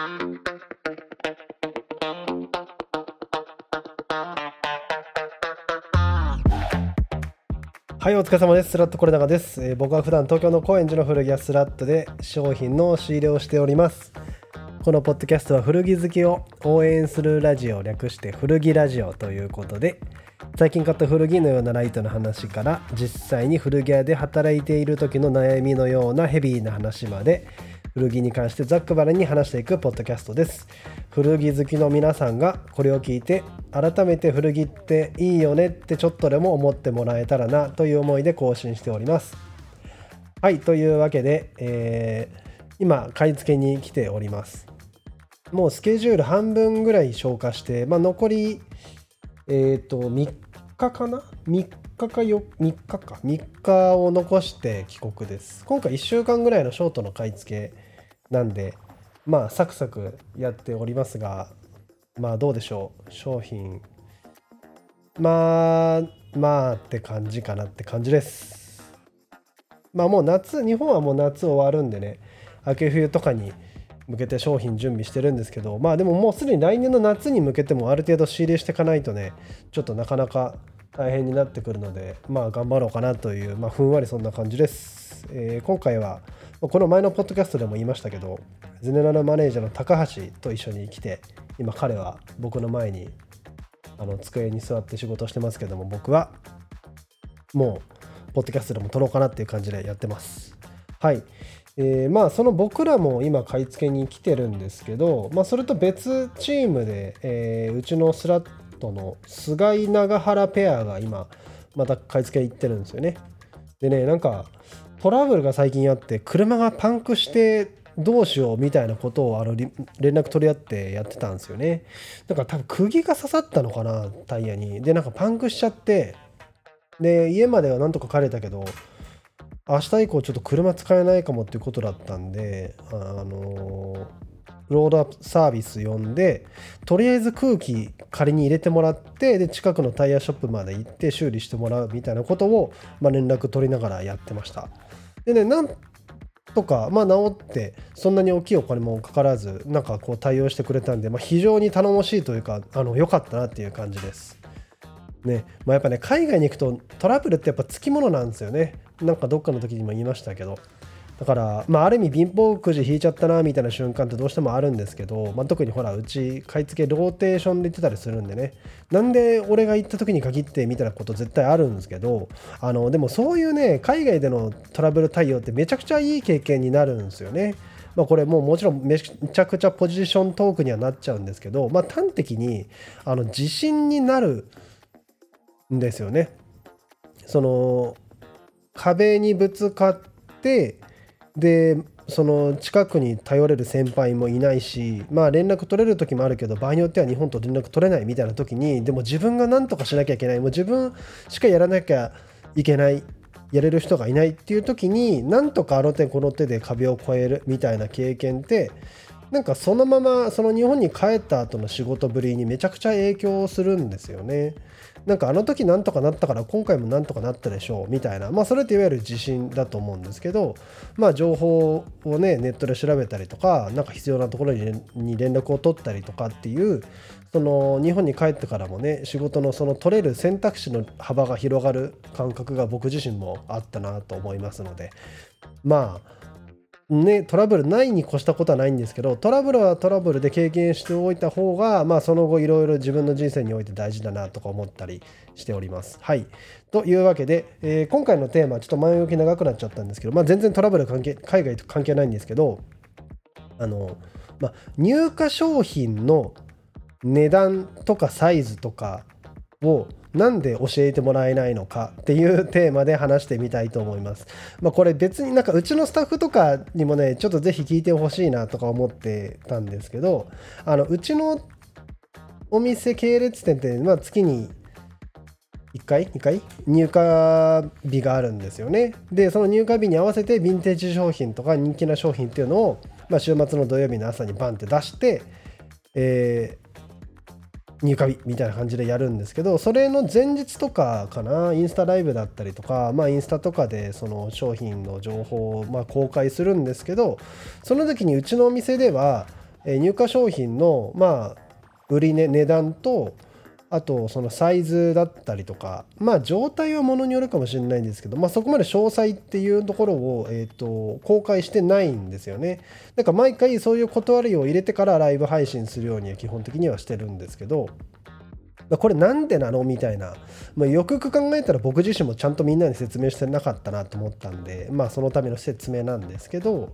はい、お疲れ様です。スラットコレナガです、えー僕は普段東京の高円寺の古着屋スラットで商品の仕入れをしております。このポッドキャストは古着好きを応援するラジオ略して古着ラジオということで、最近買った古着のようなライトの話から実際に古着屋で働いている時の悩みのようなヘビーな話まで古着に関してざっくばらに話していくポッドキャストです。古着好きの皆さんがこれを聞いて改めて古着っていいよねってちょっとでも思ってもらえたらなという思いで更新しております。はい、というわけで、えー今買い付けに来ております。もうスケジュール半分ぐらい消化して、まあ、残り、えっ、と、3日かな ?3 日かよ、3日か。3日を残して帰国です。今回1週間ぐらいのショートの買い付けなんで、まあ、サクサクやっておりますが、まあ、どうでしょう？商品。まあ、まあって感じかなって感じです。まあもう夏、日本はもう夏終わるんでね、秋冬とかに向けて商品準備してるんですけど、まあでももうすでに来年の夏に向けてもある程度仕入れしていかないとね、ちょっとなかなか大変になってくるので、まあ頑張ろうかなという、まあふんわりそんな感じです。えー今回は、この前のポッドキャストでも言いましたけど、ゼネラルマネージャーの高橋と一緒に来て、今彼は僕の前にあの机に座って仕事してますけども、僕はもう、ポッドキャストでも撮ろうかなっていう感じでやってます。はい。えーまあその僕らも今買い付けに来てるんですけど、まあ、それと別チームで、えーうちのスラットの菅井長原ペアが今また買い付け行ってるんですよね。でねなんかトラブルが最近あって車がパンクしてどうしようみたいなことをあの連絡取り合ってやってたんですよね。だから多分釘が刺さったのかなタイヤに。でなんかパンクしちゃってで家まではなんとか帰れたけど明日以降ちょっと車使えないかもっていうことだったんであのロードアップサービス呼んでとりあえず空気仮に入れてもらってで近くのタイヤショップまで行って修理してもらうみたいなことを、まあ、連絡取りながらやってましたでねなんとか、まあ、治ってそんなに大きいお金もかからずなんかこう対応してくれたんで、まあ、非常に頼もしいというかあの良かったなっていう感じです。ね。まあ、やっぱね海外に行くとトラブルってやっぱつきものなんですよね。なんかどっかの時にも言いましたけど。だから、まあ、ある意味貧乏くじ引いちゃったなみたいな瞬間ってどうしてもあるんですけど、まあ、特にほらうち買い付けローテーションで行ってたりするんでねなんで俺が行った時に限ってみたいなこと絶対あるんですけどあのでもそういうね海外でのトラブル対応ってめちゃくちゃいい経験になるんですよね。まあ、これもうもちろんめちゃくちゃポジショントークにはなっちゃうんですけど、まあ、端的にあの自信になるんですよね。その壁にぶつかってでその近くに頼れる先輩もいないしまあ連絡取れる時もあるけど場合によっては日本と連絡取れないみたいな時にでも自分が何とかしなきゃいけない。もう自分しかやらなきゃいけない。やれる人がいないっていう時になんとかあの手この手で壁を越えるみたいな経験ってなんかそのままその日本に帰った後の仕事ぶりにめちゃくちゃ影響するんですよね。なんかあの時なんとかなったから今回もなんとかなったでしょう。みたいな。まあそれっていわゆる自信だと思うんですけどまあ情報をねネットで調べたりとかなんか必要なところに連に連絡を取ったりとかっていうその日本に帰ってからもね仕事のその取れる選択肢の幅が広がる感覚が僕自身もあったなと思いますので。まあね、トラブルないに越したことはないんですけどトラブルはトラブルで経験しておいた方が、まあ、その後いろいろ自分の人生において大事だなとか思ったりしております。はい、というわけで、えー今回のテーマちょっと前置き長くなっちゃったんですけど、まあ、全然トラブル関係海外と関係ないんですけどあの、まあ、入荷商品の値段とかサイズとかをなんで教えてもらえないのかっていうテーマで話してみたいと思います。まあ、これ別になんかうちのスタッフとかにもねちょっとぜひ聞いてほしいなとか思ってたんですけどあのうちのお店系列店って、まあ、月に1回2回入荷日があるんですよねでその入荷日に合わせてヴィンテージ商品とか人気な商品っていうのを、まあ、週末の土曜日の朝にバンって出して、え入荷日みたいな感じでやるんですけどそれの前日とかかなインスタライブだったりとか、まあ、インスタとかでその商品の情報をま公開するんですけどその時にうちのお店では入荷商品のまあ売り値値段とあとそのサイズだったりとかまあ状態はものによるかもしれないんですけど、まあ、そこまで詳細っていうところを、えーと、公開してないんですよね。だから毎回そういう断りを入れてからライブ配信するようには基本的にはしてるんですけどこれなんでなのみたいな、まあ、よくよく考えたら僕自身もちゃんとみんなに説明してなかったなと思ったんでまあそのための説明なんですけど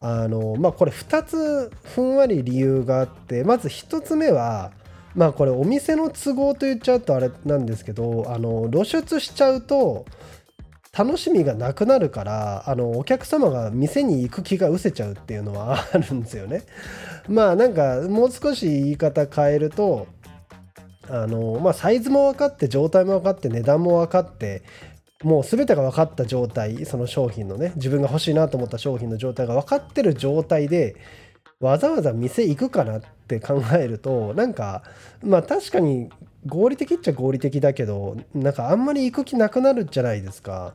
あのまあこれ2つふんわり理由があってまず1つ目はまあこれお店の都合と言っちゃうとあれなんですけどあの露出しちゃうと楽しみがなくなるからあのお客様が店に行く気が失せちゃうっていうのはあるんですよね。まあなんかもう少し言い方変えるとあのまあサイズも分かって状態も分かって値段も分かってもう全てが分かった状態その商品のね自分が欲しいなと思った商品の状態が分かってる状態でわざわざ店行くかなって考えるとなんかまあ確かに合理的っちゃ合理的だけどなんかあんまり行く気なくなるじゃないですか。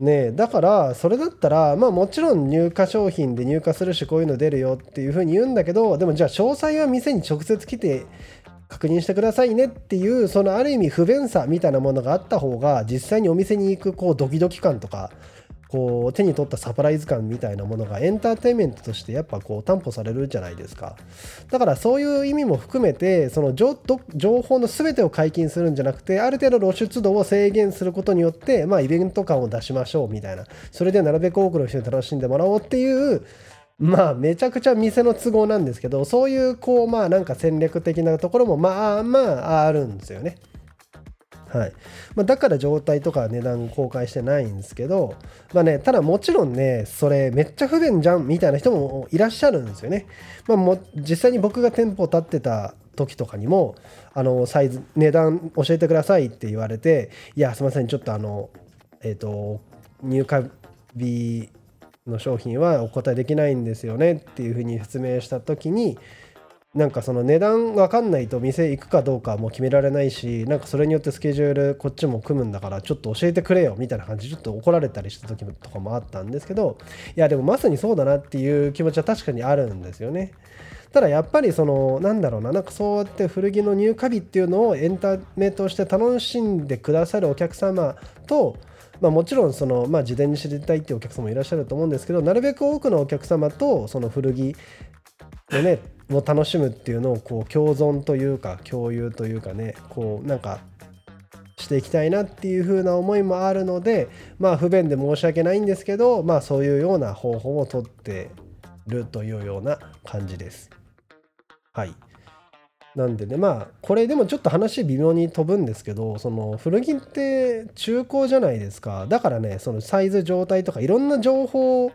ねだからそれだったらまあもちろん入荷商品で入荷するしこういうの出るよっていうふうに言うんだけどでもじゃあ詳細は店に直接来て確認してくださいねっていうそのある意味不便さみたいなものがあった方が実際にお店に行くこうドキドキ感とかこう手に取ったサプライズ感みたいなものがエンターテインメントとしてやっぱこう担保されるじゃないですかだからそういう意味も含めてその情報の全てを解禁するんじゃなくてある程度露出度を制限することによってまあイベント感を出しましょうみたいなそれでなるべく多くの人に楽しんでもらおうっていうまあめちゃくちゃ店の都合なんですけどそういうこうまあなんか戦略的なところもまあまああるんですよね。はいまあ、だから状態とか値段公開してないんですけど、まあね、ただもちろんねそれめっちゃ不便じゃんみたいな人もいらっしゃるんですよね。まあ、も実際に僕が店舗を立ってた時とかにもあのサイズ値段教えてくださいって言われていやすいませんちょっとあのえっ、ー、と入荷日の商品はお答えできないんですよねっていうふうに説明した時になんかその値段分かんないと店行くかどうかも決められないしなんかそれによってスケジュールこっちも組むんだからちょっと教えてくれよみたいな感じでちょっと怒られたりした時とかもあったんですけどいやでもまさにそうだなっていう気持ちは確かにあるんですよね。ただやっぱりそのなんだろうななんかそうやって古着の入荷日っていうのをエンタメとして楽しんでくださるお客様とまあ、もちろんその、まあ、事前に知りたいっていうお客様もいらっしゃると思うんですけどなるべく多くのお客様とその古着をねを楽しむっていうのをこう共存というか共有というかねこうなんかしていきたいなっていう風な思いもあるのでまあ不便で申し訳ないんですけどまあそういうような方法をとってるというような感じです。はい。なんでねまあこれでもちょっと話微妙に飛ぶんですけどその古着って中古じゃないですかだからねそのサイズ状態とかいろんな情報を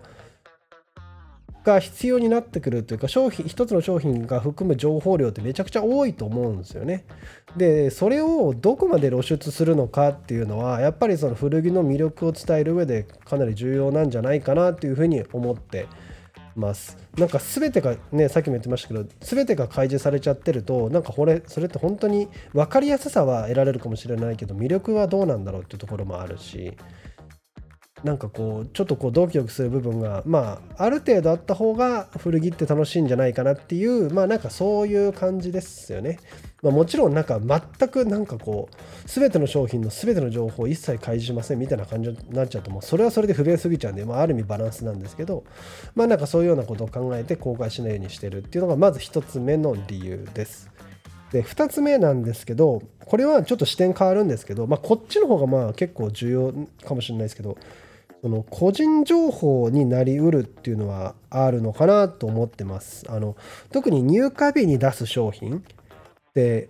が必要になってくるというか商品一つの商品が含む情報量ってめちゃくちゃ多いと思うんですよね。でそれをどこまで露出するのかっていうのはやっぱりその古着の魅力を伝える上でかなり重要なんじゃないかなっていうふうに思ってます。なんか全てがねさっきも言ってましたけど全てが開示されちゃってるとなんかこれそれって本当に分かりやすさは得られるかもしれないけど魅力はどうなんだろうっていうところもあるしなんかこうちょっとこうドキドキする部分がまあある程度あった方が古着って楽しいんじゃないかなっていうまあなんかそういう感じですよね。まあ、もちろんなんか全くなんかこう全ての商品の全ての情報を一切開示しませんみたいな感じになっちゃうともうそれはそれで不便すぎちゃうんで、まあ、ある意味バランスなんですけどまあなんかそういうようなことを考えて公開しないようにしてるっていうのがまず1つ目の理由です。で2つ目なんですけどこれはちょっと視点変わるんですけど、まあ、こっちの方がまあ結構重要かもしれないですけどその個人情報になりうるっていうのはあるのかなと思ってます。あの特に入荷日に出す商品って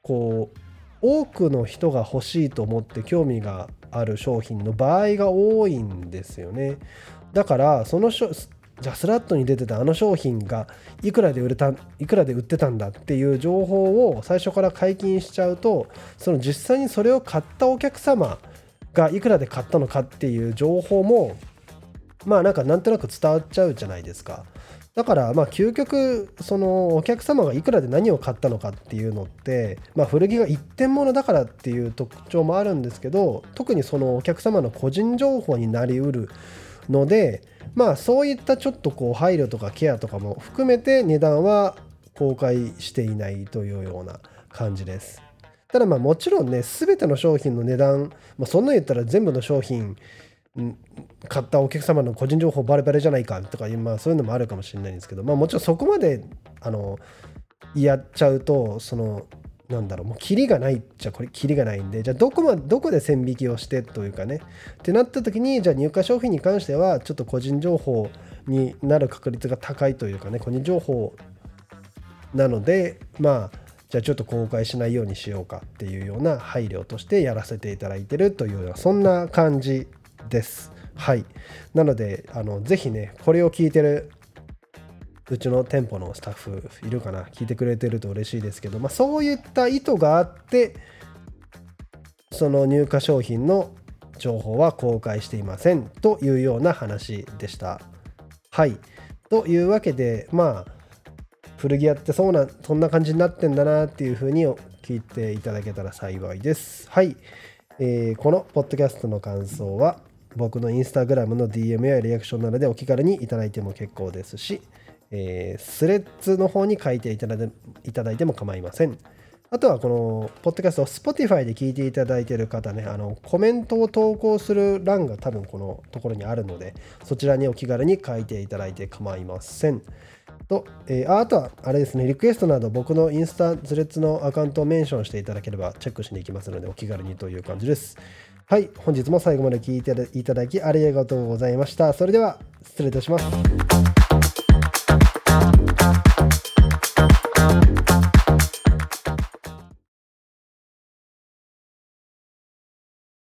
こう多くの人が欲しいと思って興味がある商品の場合が多いんですよね。だからそのじゃあスラットに出てたあの商品がいくらで売れたいくらで売ってたんだっていう情報を最初から解禁しちゃうとその実際にそれを買ったお客様がいくらで買ったのかっていう情報もまあなんかなんとなく伝わっちゃうじゃないですか。だからまあ究極そのお客様がいくらで何を買ったのかっていうのってまあ古着が一点物だからっていう特徴もあるんですけど特にそのお客様の個人情報になりうるのでまあそういったちょっとこう配慮とかケアとかも含めて値段は公開していないというような感じです。ただまあもちろんね全ての商品の値段、まあ、そんなん言ったら全部の商品買ったお客様の個人情報バレバレじゃないかとか、まあ、そういうのもあるかもしれないんですけど、まあ、もちろんそこまであのやっちゃうとそのなんだろうもうキリがないっちゃこれキリがないんでじゃあどこまどこで線引きをしてというかねってなった時にじゃあ入荷商品に関してはちょっと個人情報になる確率が高いというかね個人情報なのでまあじゃあちょっと公開しないようにしようかっていうような配慮としてやらせていただいてるというようなそんな感じです。はい。なので、あのぜひね、これを聞いてるうちの店舗のスタッフいるかな聞いてくれてると嬉しいですけど、まあ、そういった意図があってその入荷商品の情報は公開していませんというような話でした。はい。というわけでまあ古着屋ってそうなそんな感じになってんだなっていうふうに聞いていただけたら幸いです。はい。えー、このポッドキャストの感想は僕のインスタグラムの DM やリアクションなどでお気軽にいただいても結構ですし、えー、スレッズの方に書いていただいただいても構いません。あとはこのポッドキャストを Spotify で聞いていただいている方ね、あのコメントを投稿する欄が多分このところにあるので、そちらにお気軽に書いていただいて構いません。と、えー、あとはあれですね、リクエストなど僕のインスタ、ズレッツのアカウントをメンションしていただければチェックしに行きますので、お気軽にという感じです。はい、本日も最後まで聞いていただきありがとうございました。それでは失礼いたします。